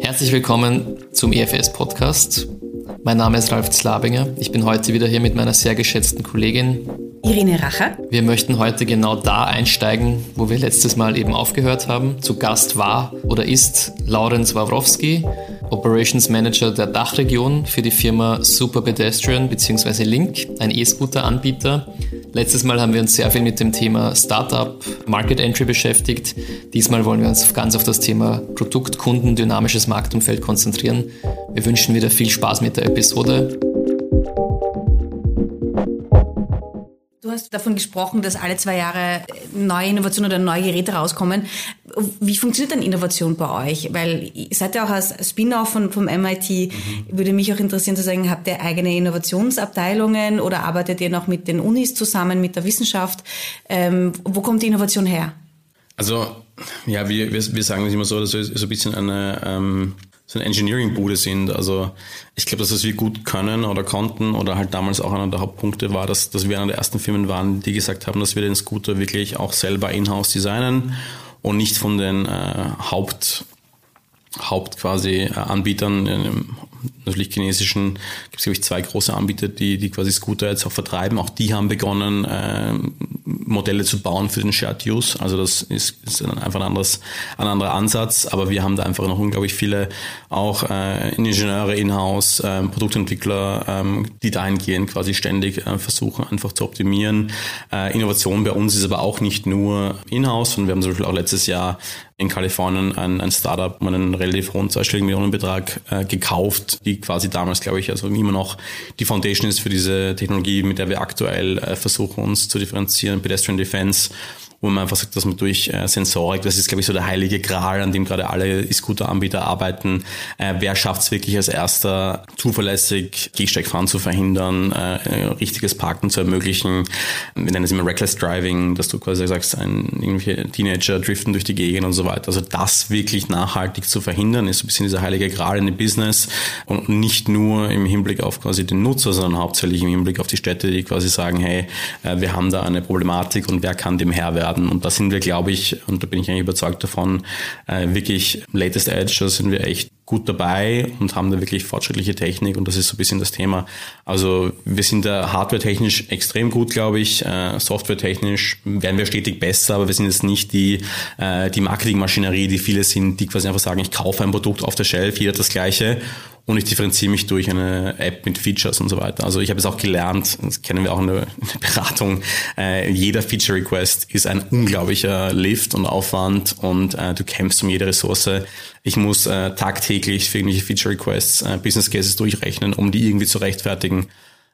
Herzlich willkommen zum EFS Podcast. Mein Name ist Ralf Zlabinger. Ich bin heute wieder hier mit meiner sehr geschätzten Kollegin Irene Racher. Wir möchten heute genau da einsteigen, wo wir letztes Mal eben aufgehört haben. Zu Gast war oder ist Laurenz Wawrowski, Operations Manager der Dachregion für die Firma Super Pedestrian bzw. Link, ein E-Scooter-Anbieter. Letztes Mal haben wir uns sehr viel mit dem Thema Startup, Market Entry beschäftigt. Diesmal wollen wir uns ganz auf das Thema Produkt, Kunden, dynamisches Marktumfeld konzentrieren. Wir wünschen wieder viel Spaß mit der Episode. hast davon gesprochen, dass alle zwei Jahre neue Innovationen oder neue Geräte rauskommen. Wie funktioniert denn Innovation bei euch? Weil ihr seid ja auch als Spin-off von, vom MIT. Mhm. Würde mich auch interessieren zu sagen, habt ihr eigene Innovationsabteilungen oder arbeitet ihr noch mit den Unis zusammen, mit der Wissenschaft? Ähm, wo kommt die Innovation her? Also, ja, wir, wir, wir sagen es immer so, dass wir so ein bisschen eine... Ähm so eine Engineering-Bude sind. Also ich glaube, dass was wir gut können oder konnten oder halt damals auch einer der Hauptpunkte war, dass, dass wir einer der ersten Firmen waren, die gesagt haben, dass wir den Scooter wirklich auch selber in-house designen und nicht von den äh, Haupt Haupt quasi äh, Anbietern, natürlich chinesischen, gibt es glaube ich zwei große Anbieter, die, die quasi Scooter jetzt auch vertreiben. Auch die haben begonnen, äh, Modelle zu bauen für den Shared Use. Also das ist, ist einfach ein, anderes, ein anderer Ansatz, aber wir haben da einfach noch unglaublich viele auch äh, Ingenieure in-house, äh, Produktentwickler, ähm, die dahingehend quasi ständig äh, versuchen, einfach zu optimieren. Äh, Innovation bei uns ist aber auch nicht nur in-house, sondern wir haben zum Beispiel auch letztes Jahr in Kalifornien ein, ein Startup um einen relativ hohen zweistelligen Millionenbetrag äh, gekauft, die quasi damals, glaube ich, also immer noch die Foundation ist für diese Technologie, mit der wir aktuell äh, versuchen, uns zu differenzieren, Pedestrian Defense wo man einfach sagt, dass man durch äh, Sensorik, das ist glaube ich so der heilige Gral, an dem gerade alle E-Scooter-Anbieter arbeiten, äh, wer schafft es wirklich als erster zuverlässig Gehsteigfahren zu verhindern, äh, richtiges Parken zu ermöglichen. Wir nennen es immer Reckless Driving, dass du quasi sagst, ein irgendwelche Teenager driften durch die Gegend und so weiter. Also das wirklich nachhaltig zu verhindern, ist so ein bisschen dieser heilige Gral in dem Business und nicht nur im Hinblick auf quasi den Nutzer, sondern hauptsächlich im Hinblick auf die Städte, die quasi sagen, hey, wir haben da eine Problematik und wer kann dem Herr werden? Werden. Und da sind wir, glaube ich, und da bin ich eigentlich überzeugt davon, äh, wirklich latest edge, da sind wir echt gut dabei und haben da wirklich fortschrittliche Technik und das ist so ein bisschen das Thema. Also wir sind da hardware-technisch extrem gut, glaube ich. Äh, software-technisch werden wir stetig besser, aber wir sind jetzt nicht die, äh, die Marketingmaschinerie, die viele sind, die quasi einfach sagen, ich kaufe ein Produkt auf der Shelf, jeder das gleiche und ich differenziere mich durch eine App mit Features und so weiter. Also ich habe es auch gelernt, das kennen wir auch in der, Beratung, äh, jeder Feature Request ist ein unglaublicher Lift und Aufwand und äh, du kämpfst um jede Ressource. Ich muss äh, tagtäglich für irgendwelche Feature Requests äh, Business Cases durchrechnen, um die irgendwie zu rechtfertigen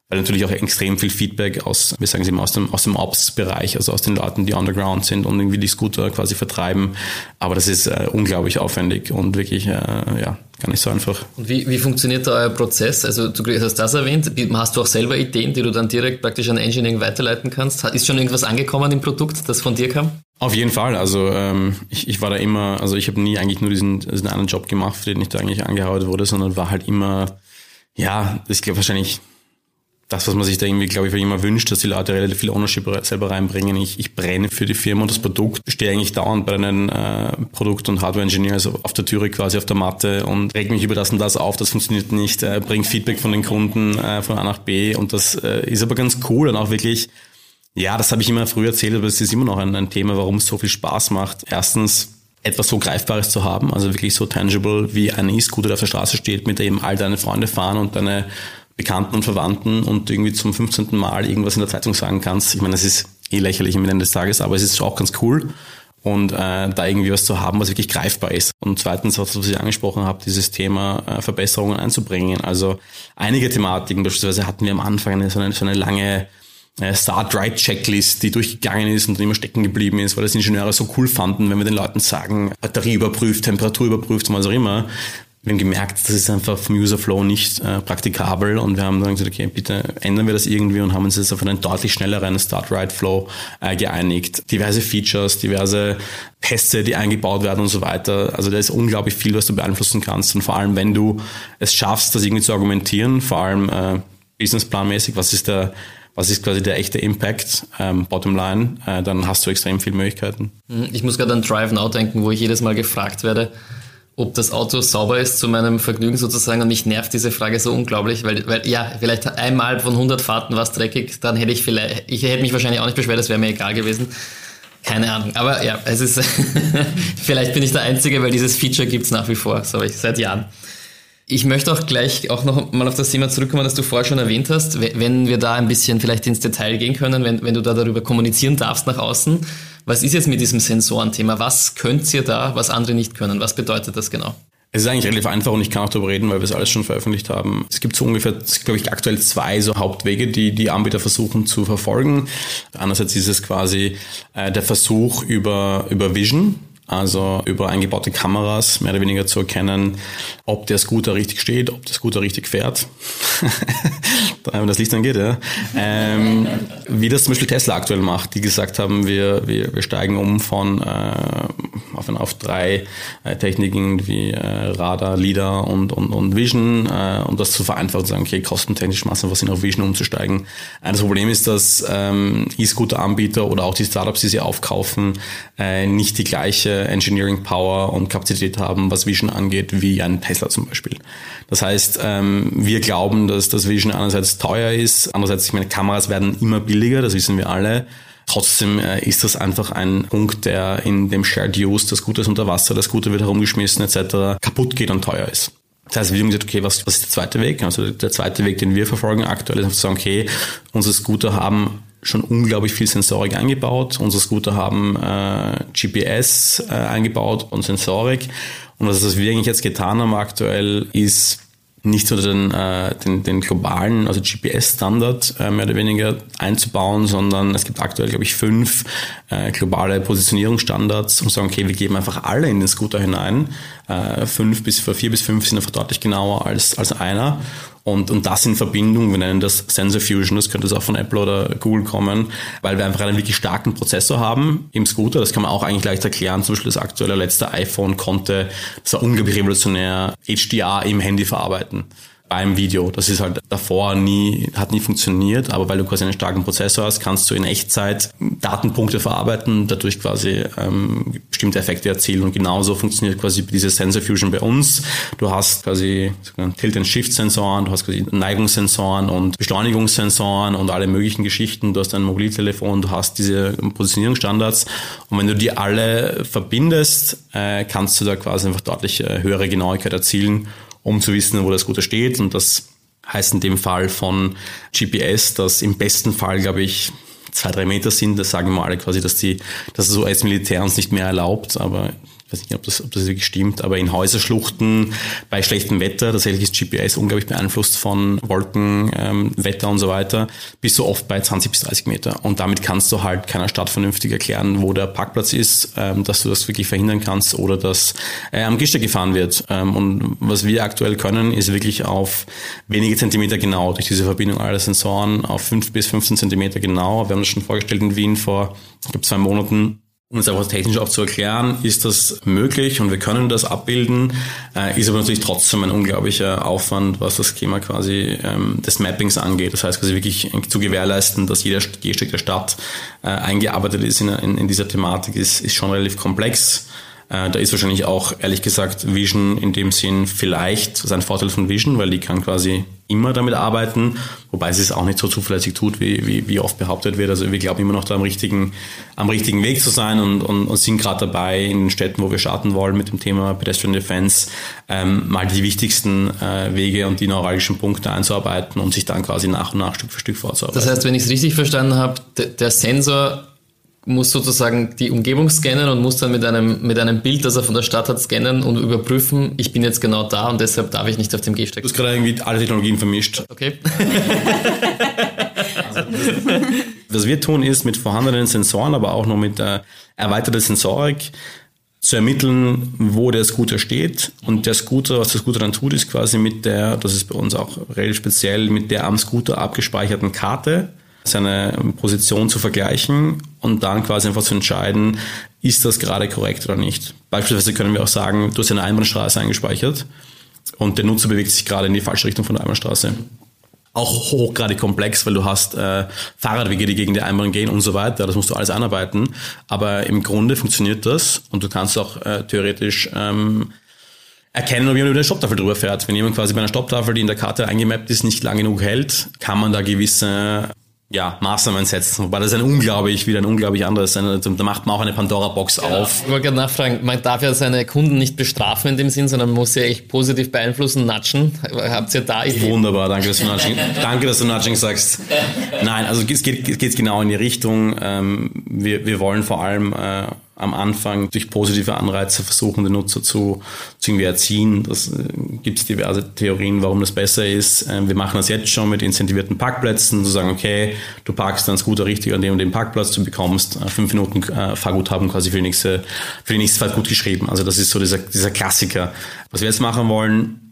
weil natürlich auch extrem viel Feedback aus, wir sagen es immer, aus dem, aus dem Ops-Bereich, also aus den Leuten, die underground sind und irgendwie die Scooter quasi vertreiben. Aber das ist äh, unglaublich aufwendig und wirklich, äh, ja, gar nicht so einfach. Und wie, wie funktioniert da euer Prozess? Also du hast das erwähnt. Hast du auch selber Ideen, die du dann direkt praktisch an Engineering weiterleiten kannst? Ist schon irgendwas angekommen im Produkt, das von dir kam? Auf jeden Fall. Also ähm, ich, ich war da immer, also ich habe nie eigentlich nur diesen, diesen einen Job gemacht, für den ich da eigentlich angehaut wurde, sondern war halt immer, ja, ich glaube wahrscheinlich das, was man sich da irgendwie, glaube ich, immer wünscht, dass die Leute relativ viel Ownership selber reinbringen. Ich, ich brenne für die Firma und das Produkt. Stehe eigentlich dauernd bei einem äh, Produkt- und Hardware-Engineer, also auf der Türe quasi auf der Matte und reg mich über das und das auf, das funktioniert nicht, äh, bringt Feedback von den Kunden äh, von A nach B und das äh, ist aber ganz cool und auch wirklich, ja, das habe ich immer früher erzählt, aber es ist immer noch ein, ein Thema, warum es so viel Spaß macht. Erstens, etwas so Greifbares zu haben, also wirklich so tangible wie ein E-Scooter, der auf der Straße steht, mit dem all deine Freunde fahren und deine Bekannten und Verwandten und irgendwie zum 15. Mal irgendwas in der Zeitung sagen kannst. Ich meine, das ist eh lächerlich am Ende des Tages, aber es ist auch ganz cool. Und äh, da irgendwie was zu haben, was wirklich greifbar ist. Und zweitens, was ich angesprochen habe, dieses Thema äh, Verbesserungen einzubringen. Also einige Thematiken, beispielsweise hatten wir am Anfang eine, so, eine, so eine lange äh, Start-Right-Checklist, die durchgegangen ist und immer stecken geblieben ist, weil das Ingenieure so cool fanden, wenn wir den Leuten sagen, Batterie überprüft, Temperatur überprüft, was auch immer, wir haben gemerkt, das ist einfach vom Userflow nicht äh, praktikabel und wir haben dann gesagt, okay, bitte ändern wir das irgendwie und haben uns jetzt auf einen deutlich schnelleren Start-Right-Flow äh, geeinigt. Diverse Features, diverse Pässe, die eingebaut werden und so weiter. Also da ist unglaublich viel, was du beeinflussen kannst und vor allem, wenn du es schaffst, das irgendwie zu argumentieren, vor allem äh, businessplanmäßig, was ist der was ist quasi der echte Impact, ähm, bottom line, äh, dann hast du extrem viele Möglichkeiten. Mhm. Ich muss gerade an Drive Now denken, wo ich jedes Mal gefragt werde, ob das Auto sauber ist zu meinem Vergnügen sozusagen und mich nervt diese Frage so unglaublich, weil, weil ja, vielleicht einmal von 100 Fahrten war es dreckig, dann hätte ich vielleicht, ich hätte mich wahrscheinlich auch nicht beschwert, das wäre mir egal gewesen. Keine Ahnung, aber ja, es ist, vielleicht bin ich der Einzige, weil dieses Feature gibt's nach wie vor, so ich seit Jahren. Ich möchte auch gleich auch noch mal auf das Thema zurückkommen, das du vorher schon erwähnt hast, wenn wir da ein bisschen vielleicht ins Detail gehen können, wenn, wenn du da darüber kommunizieren darfst nach außen. Was ist jetzt mit diesem Sensorenthema? Was könnt ihr da, was andere nicht können? Was bedeutet das genau? Es ist eigentlich relativ einfach und ich kann auch darüber reden, weil wir es alles schon veröffentlicht haben. Es gibt so ungefähr, glaube ich, aktuell zwei so Hauptwege, die die Anbieter versuchen zu verfolgen. Einerseits ist es quasi äh, der Versuch über, über Vision, also über eingebaute Kameras mehr oder weniger zu erkennen, ob der Scooter richtig steht, ob der Scooter richtig fährt. Wenn das Licht angeht, ja. Ähm, wie das zum Beispiel Tesla aktuell macht, die gesagt haben, wir, wir, wir steigen um von äh, auf, auf drei äh, Techniken wie äh, Radar, LIDAR und, und, und Vision, äh, um das zu vereinfachen und sagen, okay, kostentechnisch macht es einfach Sinn, auf Vision umzusteigen. Äh, das Problem ist, dass ähm, E-Scooter-Anbieter oder auch die Startups, die sie aufkaufen, äh, nicht die gleiche Engineering Power und Kapazität haben, was Vision angeht, wie ein Tesla zum Beispiel. Das heißt, ähm, wir glauben, dass das Vision einerseits teuer ist, andererseits, ich meine, Kameras werden immer billiger, das wissen wir alle. Trotzdem äh, ist das einfach ein Punkt, der in dem Shared Use, das Gute ist unter Wasser, das Gute wird herumgeschmissen etc., kaputt geht und teuer ist. Das heißt, wir haben gesagt, okay, was, was ist der zweite Weg? Also der zweite Weg, den wir verfolgen aktuell, ist einfach zu sagen, okay, unsere Scooter haben schon unglaublich viel Sensorik eingebaut. Unsere Scooter haben äh, GPS äh, eingebaut und Sensorik. Und was, was wir eigentlich jetzt getan haben aktuell, ist nicht nur den, äh, den, den globalen, also GPS-Standard äh, mehr oder weniger einzubauen, sondern es gibt aktuell, glaube ich, fünf äh, globale Positionierungsstandards und sagen, okay, wir geben einfach alle in den Scooter hinein. Äh, fünf bis vier bis fünf sind einfach deutlich genauer als, als einer. Und, und das in Verbindung, wir nennen das Sensor Fusion, das könnte es auch von Apple oder Google kommen, weil wir einfach einen wirklich starken Prozessor haben im Scooter. Das kann man auch eigentlich leicht erklären. Zum Beispiel das aktuelle letzte iPhone konnte, das war unglaublich revolutionär, HDR im Handy verarbeiten beim Video. Das ist halt davor nie, hat nie funktioniert, aber weil du quasi einen starken Prozessor hast, kannst du in Echtzeit Datenpunkte verarbeiten, dadurch quasi ähm, bestimmte Effekte erzielen und genauso funktioniert quasi diese Sensor Fusion bei uns. Du hast quasi Tilt-and-Shift-Sensoren, du hast quasi Neigungssensoren und Beschleunigungssensoren und alle möglichen Geschichten. Du hast ein Mobiltelefon, du hast diese Positionierungsstandards und wenn du die alle verbindest, äh, kannst du da quasi einfach deutlich äh, höhere Genauigkeit erzielen um zu wissen, wo das Gute steht. Und das heißt in dem Fall von GPS, dass im besten Fall, glaube ich, zwei, drei Meter sind. Das sagen wir alle quasi, dass die, dass es so als Militär uns nicht mehr erlaubt, aber ich weiß nicht, ob das, ob das wirklich stimmt, aber in Häuserschluchten bei schlechtem Wetter, tatsächlich ist GPS unglaublich beeinflusst von Wolken, ähm, Wetter und so weiter, bist du oft bei 20 bis 30 Meter. Und damit kannst du halt keiner Stadt vernünftig erklären, wo der Parkplatz ist, ähm, dass du das wirklich verhindern kannst oder dass äh, am Gehsteig gefahren wird. Ähm, und was wir aktuell können, ist wirklich auf wenige Zentimeter genau, durch diese Verbindung aller Sensoren, auf 5 bis 15 Zentimeter genau. Wir haben das schon vorgestellt in Wien vor, ich glaube, zwei Monaten um es einfach technisch auch zu erklären, ist das möglich und wir können das abbilden, äh, ist aber natürlich trotzdem ein unglaublicher Aufwand, was das Thema quasi ähm, des Mappings angeht. Das heißt quasi wirklich zu gewährleisten, dass jeder Gehsteig der Stadt äh, eingearbeitet ist in, dieser Thematik, ist schon relativ komplex. Äh, da ist wahrscheinlich auch, ehrlich gesagt, Vision in dem Sinn vielleicht sein Vorteil von Vision, weil die kann quasi immer damit arbeiten, wobei sie es auch nicht so zuverlässig tut, wie, wie, wie oft behauptet wird. Also wir glauben immer noch da am richtigen, am richtigen Weg zu sein und, und, und sind gerade dabei, in den Städten, wo wir starten wollen mit dem Thema Pedestrian Defense, ähm, mal die wichtigsten äh, Wege und die neuralgischen Punkte einzuarbeiten und sich dann quasi nach und nach Stück für Stück vorzuarbeiten. Das heißt, wenn ich es richtig verstanden habe, der Sensor muss sozusagen die Umgebung scannen und muss dann mit einem, mit einem Bild, das er von der Stadt hat, scannen und überprüfen, ich bin jetzt genau da und deshalb darf ich nicht auf dem Gehsteig. Du hast gerade irgendwie alle Technologien vermischt. Okay. Was wir tun, ist mit vorhandenen Sensoren, aber auch noch mit äh, erweiterter Sensorik zu ermitteln, wo der Scooter steht. Und der Scooter, was der Scooter dann tut, ist quasi mit der, das ist bei uns auch relativ speziell, mit der am Scooter abgespeicherten Karte seine Position zu vergleichen und dann quasi einfach zu entscheiden, ist das gerade korrekt oder nicht. Beispielsweise können wir auch sagen, du hast eine Einbahnstraße eingespeichert und der Nutzer bewegt sich gerade in die falsche Richtung von der Einbahnstraße. auch hochgradig komplex, weil du hast äh, Fahrradwege, die gegen die Einbahn gehen und so weiter. Das musst du alles anarbeiten. Aber im Grunde funktioniert das und du kannst auch äh, theoretisch ähm, erkennen, ob jemand über eine Stopptafel drüber fährt. Wenn jemand quasi bei einer Stopptafel, die in der Karte eingemappt ist, nicht lang genug hält, kann man da gewisse ja, Maßnahmen setzen. Wobei das ein unglaublich, wieder ein unglaublich anderes da macht man auch eine Pandora-Box ja, auf. Ich wollte gerade nachfragen, man darf ja seine Kunden nicht bestrafen in dem Sinn, sondern muss sie echt positiv beeinflussen, natschen. Habt ihr da Ideen? Wunderbar, danke, dass du Nudging, danke, dass du Nudging sagst. Nein, also es geht, es geht genau in die Richtung. Ähm, wir, wir wollen vor allem äh, am Anfang durch positive Anreize versuchen, den Nutzer zu, zu irgendwie erziehen. Das äh, gibt es diverse Theorien, warum das besser ist. Ähm, wir machen das jetzt schon mit incentivierten Parkplätzen, zu sagen, okay, du parkst dann Scooter richtig an dem und dem Parkplatz, du bekommst äh, fünf Minuten äh, Fahrguthaben quasi für die nächste, für die nächste Fahrt gut geschrieben. Also das ist so dieser, dieser Klassiker. Was wir jetzt machen wollen,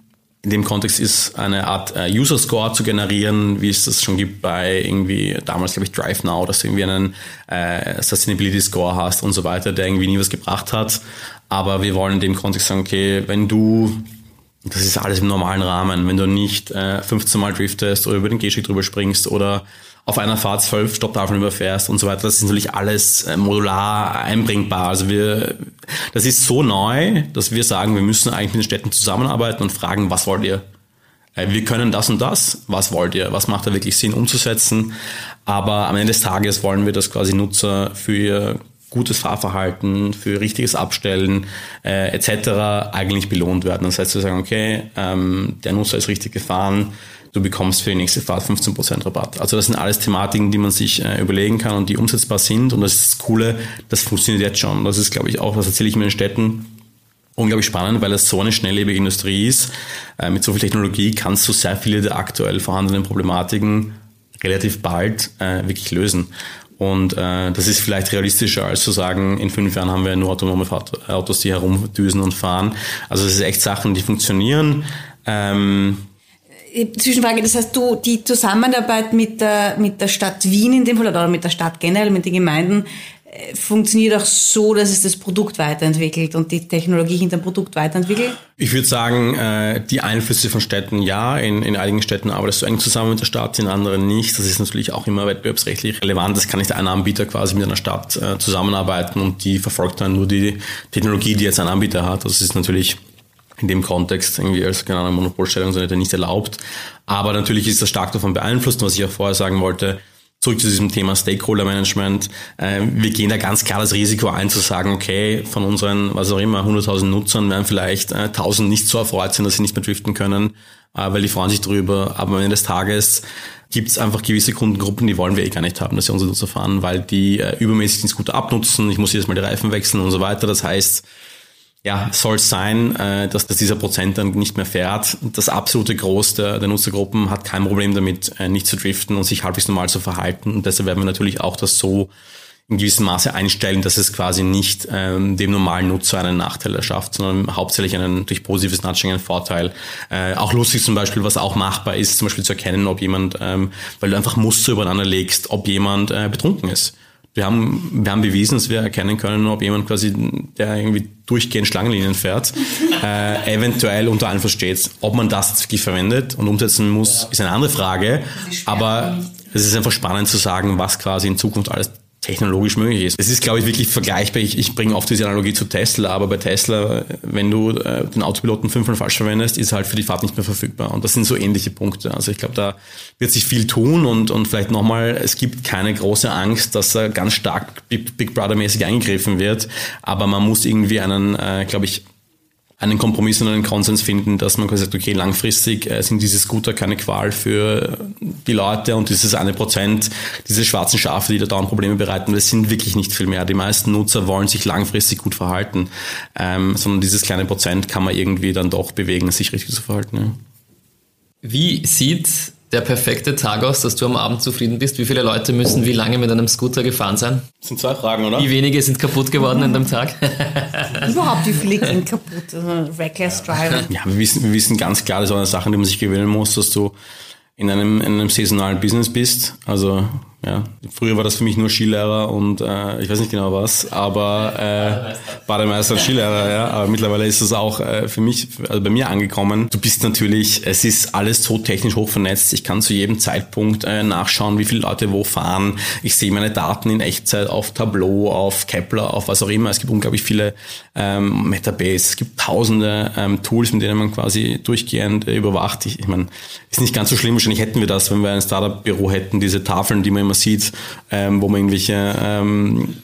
in dem Kontext ist eine Art äh, User Score zu generieren, wie es das schon gibt bei irgendwie damals glaube ich Drive Now, dass du irgendwie einen äh, Sustainability Score hast und so weiter, der irgendwie nie was gebracht hat. Aber wir wollen in dem Kontext sagen, okay, wenn du das ist alles im normalen Rahmen, wenn du nicht äh, 15 Mal driftest oder über den Gehsteig drüber springst oder auf einer Fahrt zwölf Stopptafeln überfährst und so weiter. Das ist natürlich alles äh, modular einbringbar. Also wir, das ist so neu, dass wir sagen, wir müssen eigentlich mit den Städten zusammenarbeiten und fragen, was wollt ihr? Äh, wir können das und das. Was wollt ihr? Was macht da wirklich Sinn umzusetzen? Aber am Ende des Tages wollen wir, dass quasi Nutzer für ihr gutes Fahrverhalten, für richtiges Abstellen äh, etc. eigentlich belohnt werden. Das heißt, wir sagen, okay, ähm, der Nutzer ist richtig gefahren, du bekommst für die nächste Fahrt 15% Rabatt. Also das sind alles Thematiken, die man sich äh, überlegen kann und die umsetzbar sind. Und das ist das Coole, das funktioniert jetzt schon. Das ist, glaube ich, auch, was erzähle ich mir in den Städten, unglaublich spannend, weil es so eine schnelllebige Industrie ist. Äh, mit so viel Technologie kannst du sehr viele der aktuell vorhandenen Problematiken relativ bald äh, wirklich lösen. Und äh, das ist vielleicht realistischer, als zu sagen, in fünf Jahren haben wir nur autonome Autos, die herumdüsen und fahren. Also es ist echt Sachen, die funktionieren. Ähm, Zwischenfrage, das heißt, du, die Zusammenarbeit mit der, mit der Stadt Wien in dem Fall oder mit der Stadt generell, mit den Gemeinden, äh, funktioniert auch so, dass es das Produkt weiterentwickelt und die Technologie hinter dem Produkt weiterentwickelt? Ich würde sagen, äh, die Einflüsse von Städten ja. In, in einigen Städten arbeitest du eng zusammen mit der Stadt, in anderen nicht. Das ist natürlich auch immer wettbewerbsrechtlich relevant. Das kann nicht ein Anbieter quasi mit einer Stadt äh, zusammenarbeiten und die verfolgt dann nur die Technologie, die jetzt ein Anbieter hat. Das ist natürlich in dem Kontext irgendwie als keine Ahnung, Monopolstellung sondern nicht erlaubt. Aber natürlich ist das stark davon beeinflusst, was ich auch vorher sagen wollte. Zurück zu diesem Thema Stakeholder Management. Äh, wir gehen da ganz klar das Risiko ein, zu sagen, okay, von unseren, was auch immer, 100.000 Nutzern werden vielleicht 1.000 äh, nicht so erfreut sein, dass sie nicht mehr driften können, äh, weil die freuen sich drüber. Aber am Ende des Tages gibt es einfach gewisse Kundengruppen, die wollen wir eh gar nicht haben, dass sie unsere Nutzer fahren, weil die übermäßig den Scooter abnutzen. Ich muss jedes Mal die Reifen wechseln und so weiter. Das heißt, ja, soll es sein, äh, dass, dass dieser Prozent dann nicht mehr fährt. Das absolute Groß der, der Nutzergruppen hat kein Problem damit, äh, nicht zu driften und sich halbwegs normal zu verhalten. Und deshalb werden wir natürlich auch das so in gewissem Maße einstellen, dass es quasi nicht ähm, dem normalen Nutzer einen Nachteil erschafft, sondern hauptsächlich einen durch positives Nudging einen Vorteil. Äh, auch lustig zum Beispiel, was auch machbar ist, zum Beispiel zu erkennen, ob jemand, ähm, weil du einfach Muster übereinander legst, ob jemand äh, betrunken ist. Wir haben, wir haben bewiesen, dass wir erkennen können, ob jemand quasi, der irgendwie durchgehend Schlangenlinien fährt, äh, eventuell unter anderem versteht. Ob man das wirklich verwendet und umsetzen muss, ist eine andere Frage. Aber es ist einfach spannend zu sagen, was quasi in Zukunft alles technologisch möglich ist. Es ist, glaube ich, wirklich vergleichbar. Ich, ich bringe oft diese Analogie zu Tesla, aber bei Tesla, wenn du äh, den Autopiloten fünfmal falsch verwendest, ist halt für die Fahrt nicht mehr verfügbar. Und das sind so ähnliche Punkte. Also ich glaube, da wird sich viel tun und, und vielleicht nochmal, es gibt keine große Angst, dass er ganz stark Big, Big Brother-mäßig eingegriffen wird, aber man muss irgendwie einen, äh, glaube ich, einen Kompromiss und einen Konsens finden, dass man quasi sagt, okay, langfristig äh, sind diese Scooter keine Qual für die Leute und dieses eine Prozent, diese schwarzen Schafe, die da dauernd Probleme bereiten, das sind wirklich nicht viel mehr. Die meisten Nutzer wollen sich langfristig gut verhalten, ähm, sondern dieses kleine Prozent kann man irgendwie dann doch bewegen, sich richtig zu verhalten. Ja. Wie sieht der perfekte Tag aus, dass du am Abend zufrieden bist? Wie viele Leute müssen wie lange mit einem Scooter gefahren sein? Das sind zwei Fragen, oder? Wie wenige sind kaputt geworden in dem Tag? Überhaupt, wie viele gehen kaputt? Also reckless Driver. Ja, wir wissen, wir wissen ganz klar, das ist eine Sache, die man sich gewöhnen muss, dass du in einem, in einem saisonalen Business bist. Also Ja. Früher war das für mich nur Skilehrer und äh, ich weiß nicht genau was, aber äh, Bademeister und Skilehrer, ja. Aber mittlerweile ist es auch äh, für mich, also bei mir angekommen. Du bist natürlich, es ist alles so technisch hoch vernetzt. Ich kann zu jedem Zeitpunkt äh, nachschauen, wie viele Leute wo fahren. Ich sehe meine Daten in Echtzeit auf Tableau, auf Kepler, auf was auch immer. Es gibt unglaublich viele ähm, Metabase. Es gibt tausende ähm, Tools, mit denen man quasi durchgehend äh, überwacht. Ich, ich meine, ist nicht ganz so schlimm. Wahrscheinlich hätten wir das, wenn wir ein Startup-Büro hätten, diese Tafeln, die man immer sieht, ähm, wo man irgendwelche ähm,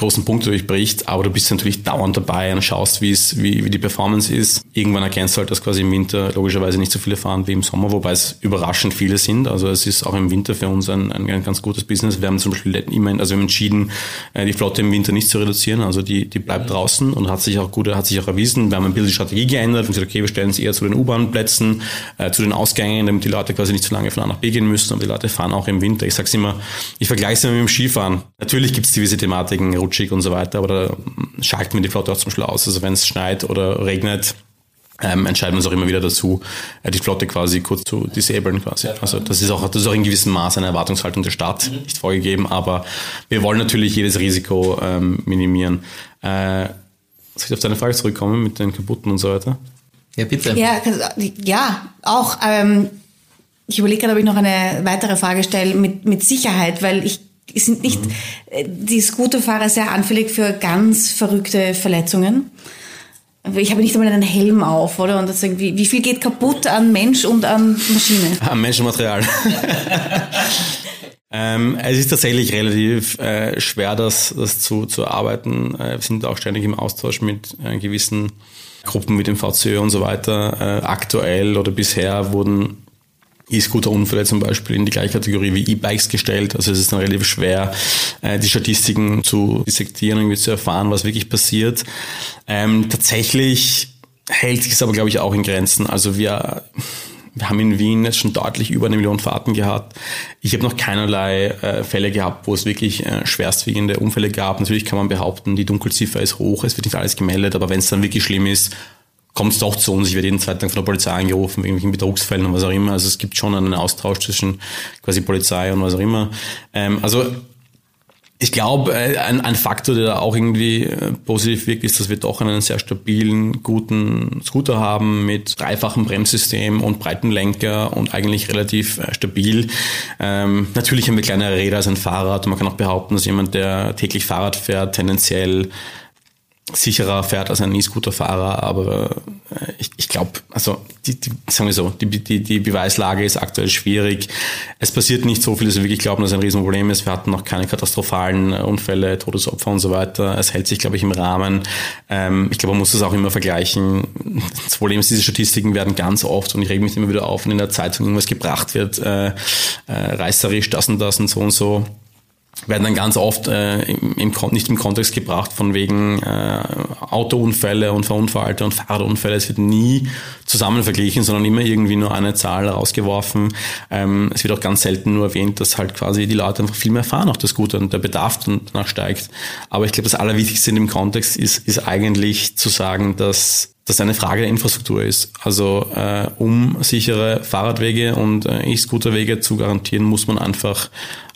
großen Punkte durchbricht, aber du bist natürlich dauernd dabei und schaust, wie es, wie, wie die Performance ist. Irgendwann erkennst du halt, dass quasi im Winter logischerweise nicht so viele fahren wie im Sommer, wobei es überraschend viele sind. Also es ist auch im Winter für uns ein, ein, ein ganz gutes Business. Wir haben zum Beispiel immer, also wir haben entschieden, äh, die Flotte im Winter nicht zu reduzieren. Also die, die bleibt draußen und hat sich auch gut, hat sich auch erwiesen. Wir haben ein bisschen die Strategie geändert und gesagt, okay, wir stellen es eher zu den U-Bahn-Plätzen, äh, zu den Ausgängen, damit die Leute quasi nicht so lange von A nach B gehen müssen. Aber die Leute fahren auch im Winter. Ich sag's immer, ich vergleiche es immer mit dem Skifahren. Natürlich gibt es gewisse Thematiken, rutschig und so weiter, aber da schalten wir die Flotte auch zum Beispiel aus. Also wenn es schneit oder regnet, ähm, entscheiden wir uns auch immer wieder dazu, äh, die Flotte quasi kurz zu disablen quasi. Also das ist auch, das ist auch in gewissem Maß eine Erwartungshaltung der Stadt, nicht vorgegeben, aber wir wollen natürlich jedes Risiko ähm, minimieren. Äh, soll ich auf deine Frage zurückkommen mit den kaputten und so weiter? Ja, bitte. Ja, ja auch. Ähm, ich überlege gerade, ob ich noch eine weitere Frage stelle mit, mit Sicherheit, weil ich sind nicht mhm. die Scooterfahrer sehr anfällig für ganz verrückte Verletzungen. Ich habe nicht einmal einen Helm auf, oder? Und das irgendwie, wie viel geht kaputt an Mensch und an Maschine? Am Menschenmaterial. ähm, es ist tatsächlich relativ äh, schwer, das, das zu, zu erarbeiten. Äh, wir sind auch ständig im Austausch mit äh, gewissen Gruppen wie dem VCÖ und so weiter. Äh, aktuell oder bisher wurden E-Scooter-Unfälle zum Beispiel in die gleiche Kategorie wie E-Bikes gestellt. Also es ist dann relativ schwer, äh, die Statistiken zu dissektieren, irgendwie zu erfahren, was wirklich passiert. Ähm, tatsächlich hält sich es aber, glaube ich, auch in Grenzen. Also wir, wir haben in Wien jetzt schon deutlich über eine Million Fahrten gehabt. Ich habe noch keinerlei äh, Fälle gehabt, wo es wirklich äh, schwerstwiegende Unfälle gab. Natürlich kann man behaupten, die Dunkelziffer ist hoch, es wird nicht alles gemeldet, aber wenn es dann wirklich schlimm ist, kommt es doch zu uns. Ich werde jeden zweiten Tag von der Polizei angerufen, irgendwelchen Betrugsfällen und was auch immer. Also es gibt schon einen Austausch zwischen quasi Polizei und was auch immer. Ähm, also ich glaube, äh, ein, ein Faktor, der da auch irgendwie äh, positiv wirkt, ist, dass wir doch einen sehr stabilen, guten Scooter haben mit dreifachem Bremssystem und breiten Lenker und eigentlich relativ äh, stabil. Ähm, natürlich haben wir kleinere Räder als ein Fahrrad und man kann auch behaupten, dass jemand, der täglich Fahrrad fährt, tendenziell sicherer fährt als ein E-Scooter-Fahrer, aber äh, ich, ich glaube, also die, die, sagen wir so, die, die, die Beweislage ist aktuell schwierig. Es passiert nicht so viel, dass wir wirklich glauben, dass es ein Riesenproblem ist. Wir hatten noch keine katastrophalen äh, Unfälle, Todesopfer und so weiter. Es hält sich, glaube ich, im Rahmen. Ähm, ich glaube, man muss das auch immer vergleichen. Das Problem ist, diese Statistiken werden ganz oft, und ich rege mich immer wieder auf, wenn in der Zeitung irgendwas gebracht wird, äh, äh, reißerisch, das und das und so und so werden dann ganz oft äh, im, im, nicht im Kontext gebracht von wegen äh, Autounfälle und Verunfallte und Fahrradunfälle. Es wird nie zusammen verglichen, sondern immer irgendwie nur eine Zahl rausgeworfen. Ähm, es wird auch ganz selten nur erwähnt, dass halt quasi die Leute einfach viel mehr fahren, auch das Gute und der Bedarf danach steigt. Aber ich glaube, das Allerwichtigste in dem Kontext ist, ist eigentlich zu sagen, dass das eine Frage der Infrastruktur ist. Also äh, um sichere Fahrradwege und äh, E-Scooterwege zu garantieren, muss man einfach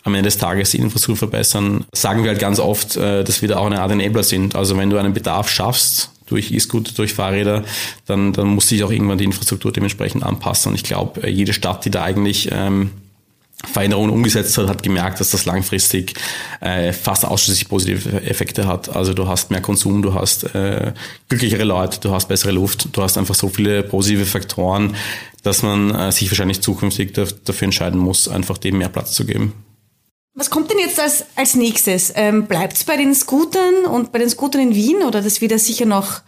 am Ende des Tages die Infrastruktur verbessern. Sagen wir halt ganz oft, äh, dass wir da auch eine Art Enabler sind. Also wenn du einen Bedarf schaffst, durch E-Scooter, durch Fahrräder, dann, dann muss sich auch irgendwann die Infrastruktur dementsprechend anpassen. Und ich glaube, äh, jede Stadt, die da eigentlich ähm, Veränderungen umgesetzt hat, hat gemerkt, dass das langfristig äh, fast ausschließlich positive Effekte hat. Also du hast mehr Konsum, du hast äh, glücklichere Leute, du hast bessere Luft, du hast einfach so viele positive Faktoren, dass man äh, sich wahrscheinlich zukünftig dafür entscheiden muss, einfach dem mehr Platz zu geben. Was kommt denn jetzt als, als nächstes? Ähm, Bleibt es bei den Scootern und bei den Scootern in Wien oder das wird es sicher noch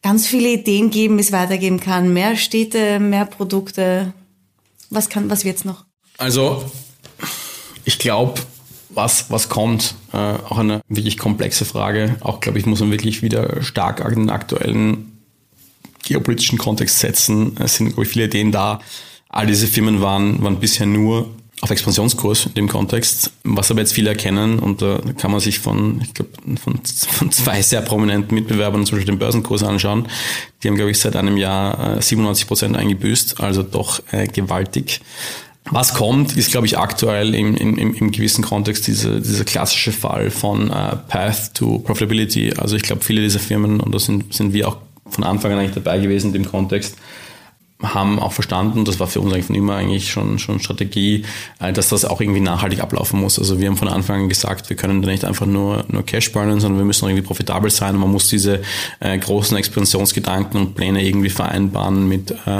ganz viele Ideen geben, wie es weitergehen kann? Mehr Städte, mehr Produkte? Was, kann, was wird's noch? Also, ich glaube, was, was kommt, äh, auch eine wirklich komplexe Frage. Auch, glaube ich, muss man wirklich wieder stark an den aktuellen geopolitischen Kontext setzen. Es sind, glaube ich, viele Ideen da. All diese Firmen waren, waren bisher nur auf Expansionskurs in dem Kontext. Was aber jetzt viele erkennen, und da kann man sich von, ich glaube, von, von zwei sehr prominenten Mitbewerbern zum Beispiel den Börsenkurs anschauen. Die haben, glaube ich, seit einem Jahr 97 äh, Prozent eingebüßt, also doch äh, gewaltig. Was kommt, ist, glaube ich, aktuell im, im, im gewissen Kontext dieser, dieser klassische Fall von uh, Path to Profitability. Also ich glaube, viele dieser Firmen, und da sind, sind wir auch von Anfang an eigentlich dabei gewesen in dem Kontext, haben auch verstanden, das war für uns eigentlich von immer eigentlich schon, schon Strategie, äh, dass das auch irgendwie nachhaltig ablaufen muss. Also wir haben von Anfang an gesagt, wir können da nicht einfach nur, nur Cash burnen, sondern wir müssen irgendwie profitabel sein und man muss diese äh, großen Expansionsgedanken und Pläne irgendwie vereinbaren mit äh,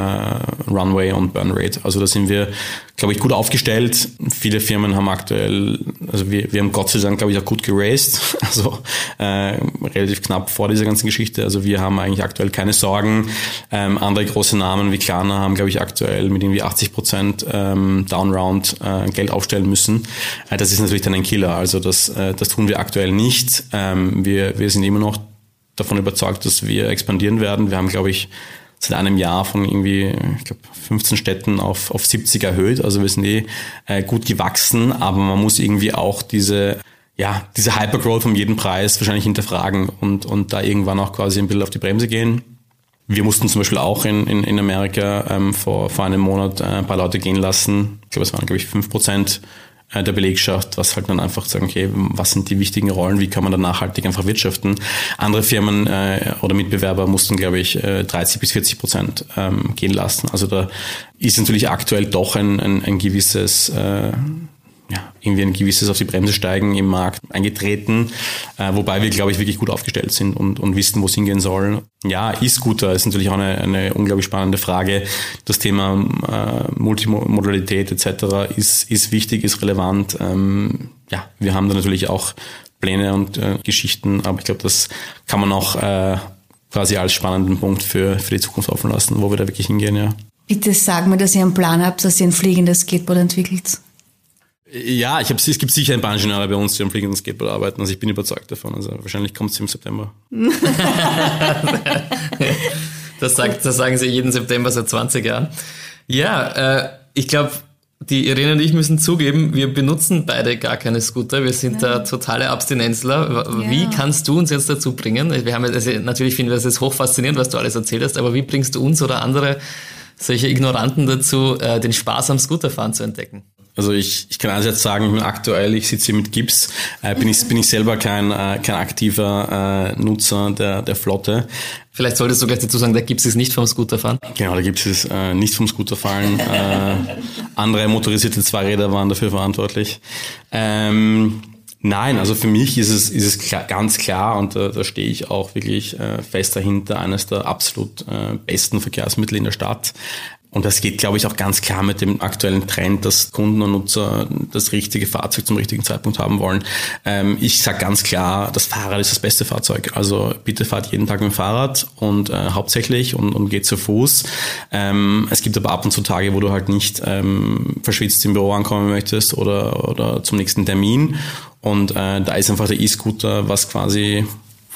Runway und Burn Rate. Also da sind wir glaube ich, gut aufgestellt. Viele Firmen haben aktuell, also wir, wir haben Gott sei Dank, glaube ich, auch gut geraced, also äh, relativ knapp vor dieser ganzen Geschichte. Also wir haben eigentlich aktuell keine Sorgen. Ähm, andere große Namen wie Klarna haben, glaube ich, aktuell mit irgendwie 80 Prozent ähm, Downround äh, Geld aufstellen müssen. Äh, das ist natürlich dann ein Killer. Also das, äh, das tun wir aktuell nicht. Ähm, wir, wir sind immer noch davon überzeugt, dass wir expandieren werden. Wir haben, glaube ich, seit einem Jahr von irgendwie, ich glaube, 15 Städten auf, auf 70 erhöht. Also wir sind eh äh, gut gewachsen, aber man muss irgendwie auch diese ja, diese Hypergrowth um jeden Preis wahrscheinlich hinterfragen und, und da irgendwann auch quasi ein bisschen auf die Bremse gehen. Wir mussten zum Beispiel auch in, in, in Amerika ähm, vor, vor einem Monat äh, ein paar Leute gehen lassen. Ich glaube, es waren, glaube ich, fünf Prozent der Belegschaft, was halt dann einfach sagen, okay, was sind die wichtigen Rollen, wie kann man da nachhaltig einfach wirtschaften. Andere Firmen äh, oder Mitbewerber mussten, glaube ich, äh, 30 bis 40 Prozent ähm, gehen lassen. Also da ist natürlich aktuell doch ein, ein, ein gewisses äh, ja, irgendwie ein gewisses auf die Bremse steigen im Markt eingetreten, äh, wobei wir, glaube ich, wirklich gut aufgestellt sind und, und wissen, wo es hingehen soll. Ja, E-Scooter ist natürlich auch eine, eine unglaublich spannende Frage. Das Thema äh, Multimodalität etc. ist, ist wichtig, ist relevant. Ähm, ja, wir haben da natürlich auch Pläne und äh, Geschichten, aber ich glaube, das kann man auch äh, quasi als spannenden Punkt für, für die Zukunft offen lassen, wo wir da wirklich hingehen, ja. Bitte sag mir, dass ihr einen Plan habt, dass ihr ein fliegendes Skateboard entwickelt. Ja, ich hab, es gibt sicher ein paar Ingenieure bei uns, die am fliegenden Skateboard arbeiten. Also ich bin überzeugt davon. Also wahrscheinlich kommt es im September. das, sagt, das sagen sie jeden September seit 20 Jahren. Ja, äh, ich glaube, die Irene und ich müssen zugeben, wir benutzen beide gar keine Scooter. Wir sind ja. da totale Abstinenzler. Wie ja. kannst du uns jetzt dazu bringen? Wir haben also natürlich finden wir das jetzt hochfaszinierend, was du alles erzählt hast, aber wie bringst du uns oder andere solche Ignoranten dazu, äh, den Spaß am Scooterfahren zu entdecken? Also ich, ich kann also jetzt sagen, ich bin aktuell, ich sitze hier mit Gips, äh, bin, ich, bin ich selber kein, äh, kein aktiver äh, Nutzer der, der Flotte. Vielleicht solltest du gleich dazu sagen, der Gips ist nicht vom Scooterfahren. Genau, der Gips ist äh, nicht vom Scooterfahren. äh, andere motorisierte Zweiräder waren dafür verantwortlich. Ähm, Nein, also für mich ist es, ist es klar, ganz klar und da, da stehe ich auch wirklich äh, fest dahinter, eines der absolut äh, besten Verkehrsmittel in der Stadt. Und das geht, glaube ich, auch ganz klar mit dem aktuellen Trend, dass Kunden und Nutzer das richtige Fahrzeug zum richtigen Zeitpunkt haben wollen. Ähm, ich sage ganz klar, das Fahrrad ist das beste Fahrzeug. Also bitte fahrt jeden Tag mit dem Fahrrad und äh, hauptsächlich und, und geht zu Fuß. Ähm, es gibt aber ab und zu Tage, wo du halt nicht ähm, verschwitzt im Büro ankommen möchtest oder, oder zum nächsten Termin. Und äh, da ist einfach der E-Scooter, was quasi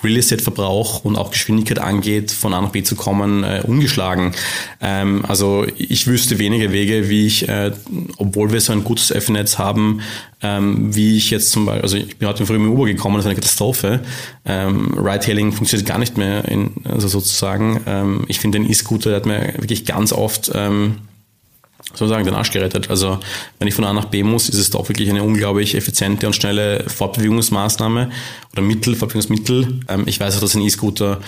Real Estate-Verbrauch und auch Geschwindigkeit angeht, von A nach B zu kommen, äh, ungeschlagen. Ähm, also ich wüsste wenige Wege, wie ich, äh, obwohl wir so ein gutes F-Netz haben, ähm, wie ich jetzt zum Beispiel, also ich bin heute früh mit Uber gekommen, das ist eine Katastrophe. Ähm, Ride-Hailing funktioniert gar nicht mehr, in, also sozusagen. Ähm, ich finde den E-Scooter, der hat mir wirklich ganz oft ähm, sozusagen den Arsch gerettet. Also wenn ich von A nach B muss, ist es doch wirklich eine unglaublich effiziente und schnelle Fortbewegungsmaßnahme oder Mittel, Fortbewegungsmittel. Ähm, ich weiß auch, dass ein E-Scooter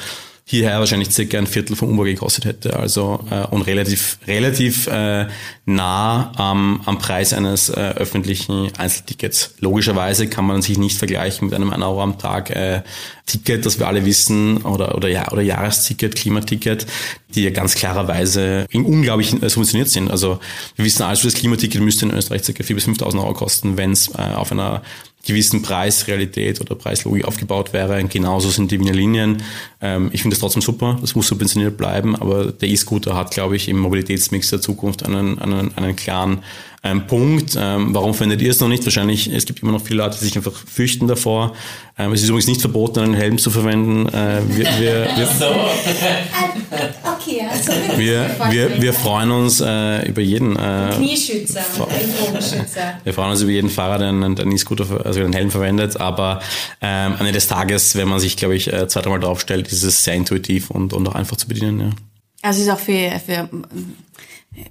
hierher wahrscheinlich circa ein Viertel vom Uber gekostet hätte. Also äh, und relativ relativ äh, nah am, am Preis eines äh, öffentlichen Einzeltickets. Logischerweise kann man sich nicht vergleichen mit einem 1 Euro am Tag äh, Ticket, das wir alle wissen, oder oder ja oder Jahresticket, Klimaticket, die ja ganz klarerweise unglaublich äh, subventioniert sind. Also wir wissen also, das Klimaticket müsste in Österreich circa 4.000 bis 5.000 Euro kosten, wenn es äh, auf einer gewissen Preisrealität oder Preislogik aufgebaut wäre. Genauso sind die Wiener Linien. Ähm, ich finde das trotzdem super, das muss subventioniert bleiben, aber der E-Scooter hat, glaube ich, im Mobilitätsmix der Zukunft einen, einen, einen klaren ähm, Punkt. Ähm, warum verwendet ihr es noch nicht? Wahrscheinlich, es gibt immer noch viele Leute, die sich einfach fürchten davor. Ähm, es ist übrigens nicht verboten, einen Helm zu verwenden. Äh, wir, wir, wir, so. okay, also wir, wir, wir freuen uns äh, über jeden äh, Knieschützer, Wir freuen uns über jeden Fahrer, der einen, einen E-Scooter, also einen Helm verwendet, aber ähm, am Ende des Tages, wenn man sich, glaube ich, äh, zwei, dreimal draufstellt, ist es sehr intuitiv und, und auch einfach zu bedienen. Ja. Also es ist auch für, für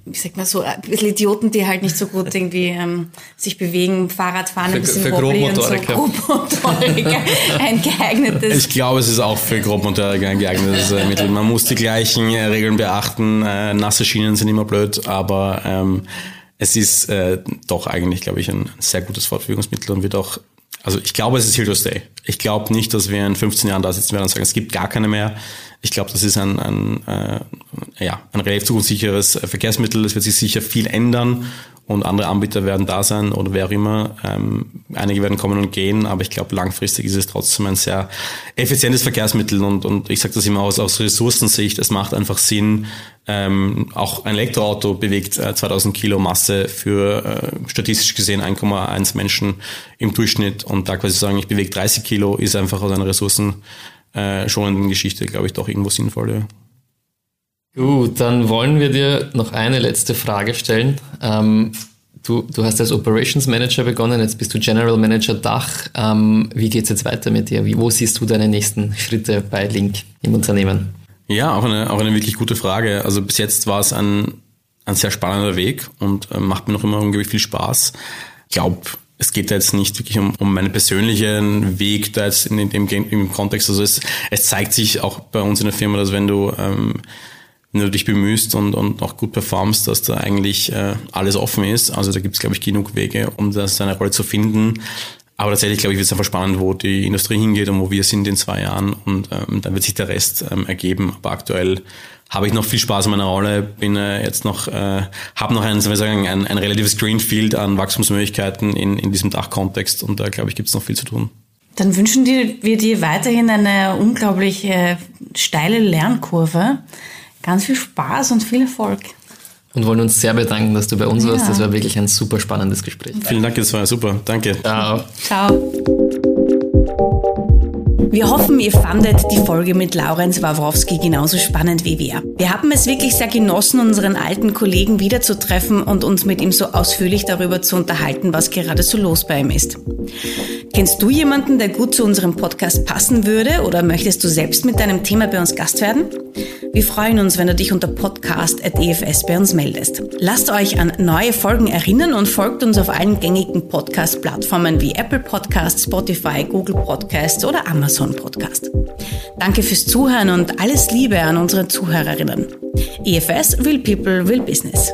wie sagt man so, ein bisschen Idioten, die halt nicht so gut irgendwie ähm, sich bewegen, Fahrrad fahren, ein bisschen für Grobmotoriker. und so. Grobmotoriker. ein geeignetes. Ich glaube, es ist auch für Grobmotoriker ein geeignetes äh, Mittel. Man muss die gleichen äh, Regeln beachten. Äh, nasse Schienen sind immer blöd, aber ähm, es ist äh, doch eigentlich, glaube ich, ein sehr gutes Fortbewegungsmittel und wird auch also ich glaube, es ist here to stay. Ich glaube nicht, dass wir in 15 Jahren da sitzen werden und sagen, es gibt gar keine mehr. Ich glaube, das ist ein, ein, äh, ja, ein relativ zukunftssicheres Verkehrsmittel. Es wird sich sicher viel ändern und andere Anbieter werden da sein oder wer auch immer. Ähm, einige werden kommen und gehen, aber ich glaube, langfristig ist es trotzdem ein sehr effizientes Verkehrsmittel und, und ich sage das immer aus, aus Ressourcensicht, es macht einfach Sinn, ähm, auch ein Elektroauto bewegt äh, 2000 Kilo Masse für äh, statistisch gesehen 1,1 Menschen im Durchschnitt und da quasi sagen, ich bewege 30 Kilo, ist einfach aus einer ressourcenschonenden Geschichte, glaube ich, doch irgendwo sinnvoll. Ja. Gut, dann wollen wir dir noch eine letzte Frage stellen. Ähm, du, du hast als Operations Manager begonnen, jetzt bist du General Manager Dach. Ähm, wie geht's jetzt weiter mit dir? Wie, wo siehst du deine nächsten Schritte bei Link im Unternehmen? Ja, auch eine, auch eine wirklich gute Frage. Also bis jetzt war es ein, ein sehr spannender Weg und äh, macht mir noch immer unglaublich viel Spaß. Ich glaube, es geht da jetzt nicht wirklich um, um meinen persönlichen Weg da jetzt in, dem im Kontext. Also es, es zeigt sich auch bei uns in der Firma, dass wenn du ähm, wenn du dich bemühst und, und auch gut performst, dass da eigentlich äh, alles offen ist. Also da gibt es, glaube ich, genug Wege, um da seine Rolle zu finden. Aber tatsächlich, glaube ich, wird es einfach spannend, wo die Industrie hingeht und wo wir sind in zwei Jahren. Und ähm, dann wird sich der Rest ähm, ergeben. Aber aktuell habe ich noch viel Spaß in meiner Rolle, bin äh, jetzt noch, äh, habe noch ein, soll ich sagen, ein, ein relatives Greenfield an Wachstumsmöglichkeiten in, in diesem Dachkontext und da glaube ich, gibt es noch viel zu tun. Dann wünschen wir dir weiterhin eine unglaublich äh, steile Lernkurve. Ganz viel Spaß und viel Erfolg. Und wollen uns sehr bedanken, dass du bei uns ja. warst. Das war wirklich ein super spannendes Gespräch. Vielen Dank, das war super. Danke. Ciao. Ciao. Wir hoffen, ihr fandet die Folge mit Laurenz Wawrowski genauso spannend wie wir. Wir haben es wirklich sehr genossen, unseren alten Kollegen wiederzutreffen und uns mit ihm so ausführlich darüber zu unterhalten, was gerade so los bei ihm ist. Kennst du jemanden, der gut zu unserem Podcast passen würde oder möchtest du selbst mit deinem Thema bei uns Gast werden? Wir freuen uns, wenn du dich unter podcast.efs bei uns meldest. Lasst euch an neue Folgen erinnern und folgt uns auf allen gängigen Podcast-Plattformen wie Apple Podcasts, Spotify, Google Podcasts oder Amazon Podcast. Danke fürs Zuhören und alles Liebe an unsere Zuhörerinnen. EFS will People, will Business.